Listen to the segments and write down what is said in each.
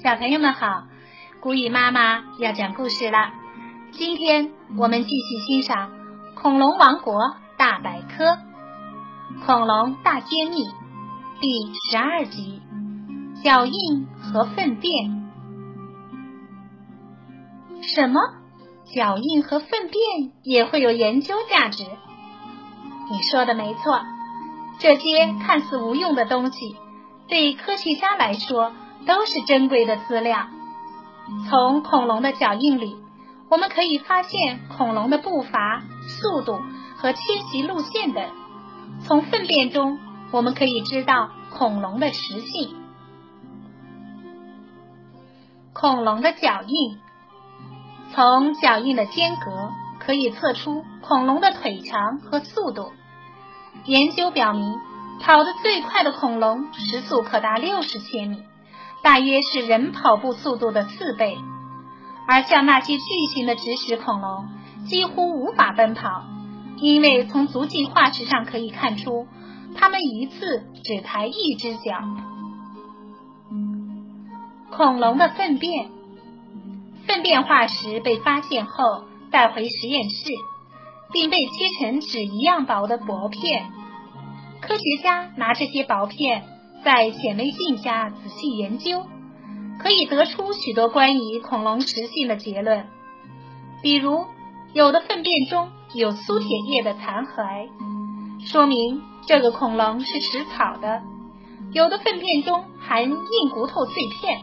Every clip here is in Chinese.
小朋友们好，古雨妈妈要讲故事了。今天我们继续欣赏《恐龙王国大百科》《恐龙大揭秘》第十二集：脚印和粪便。什么？脚印和粪便也会有研究价值？你说的没错，这些看似无用的东西，对科学家来说。都是珍贵的资料。从恐龙的脚印里，我们可以发现恐龙的步伐、速度和迁徙路线等；从粪便中，我们可以知道恐龙的食性。恐龙的脚印，从脚印的间隔可以测出恐龙的腿长和速度。研究表明，跑得最快的恐龙时速可达六十千米。大约是人跑步速度的四倍，而像那些巨型的植食恐龙几乎无法奔跑，因为从足迹化石上可以看出，它们一次只抬一只脚。恐龙的粪便，粪便化石被发现后带回实验室，并被切成纸一样薄的薄片，科学家拿这些薄片。在显微镜下仔细研究，可以得出许多关于恐龙食性的结论。比如，有的粪便中有苏铁叶的残骸，说明这个恐龙是食草的；有的粪便中含硬骨头碎片，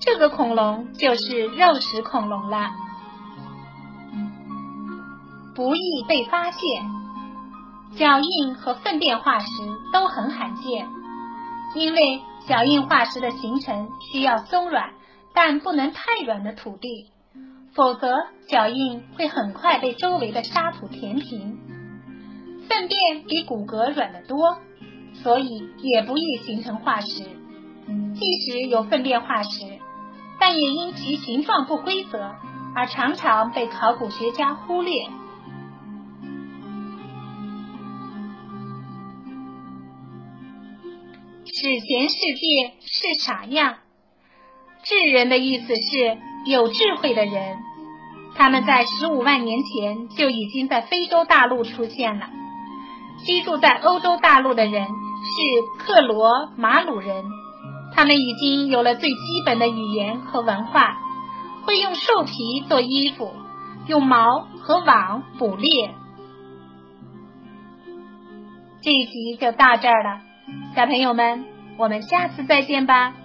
这个恐龙就是肉食恐龙了。不易被发现，脚印和粪便化石都很罕见。因为脚印化石的形成需要松软但不能太软的土地，否则脚印会很快被周围的沙土填平。粪便比骨骼软得多，所以也不易形成化石。即使有粪便化石，但也因其形状不规则而常常被考古学家忽略。史前世界是啥样？智人的意思是有智慧的人，他们在十五万年前就已经在非洲大陆出现了。居住在欧洲大陆的人是克罗马鲁人，他们已经有了最基本的语言和文化，会用兽皮做衣服，用毛和网捕猎。这一集就到这儿了。小朋友们，我们下次再见吧。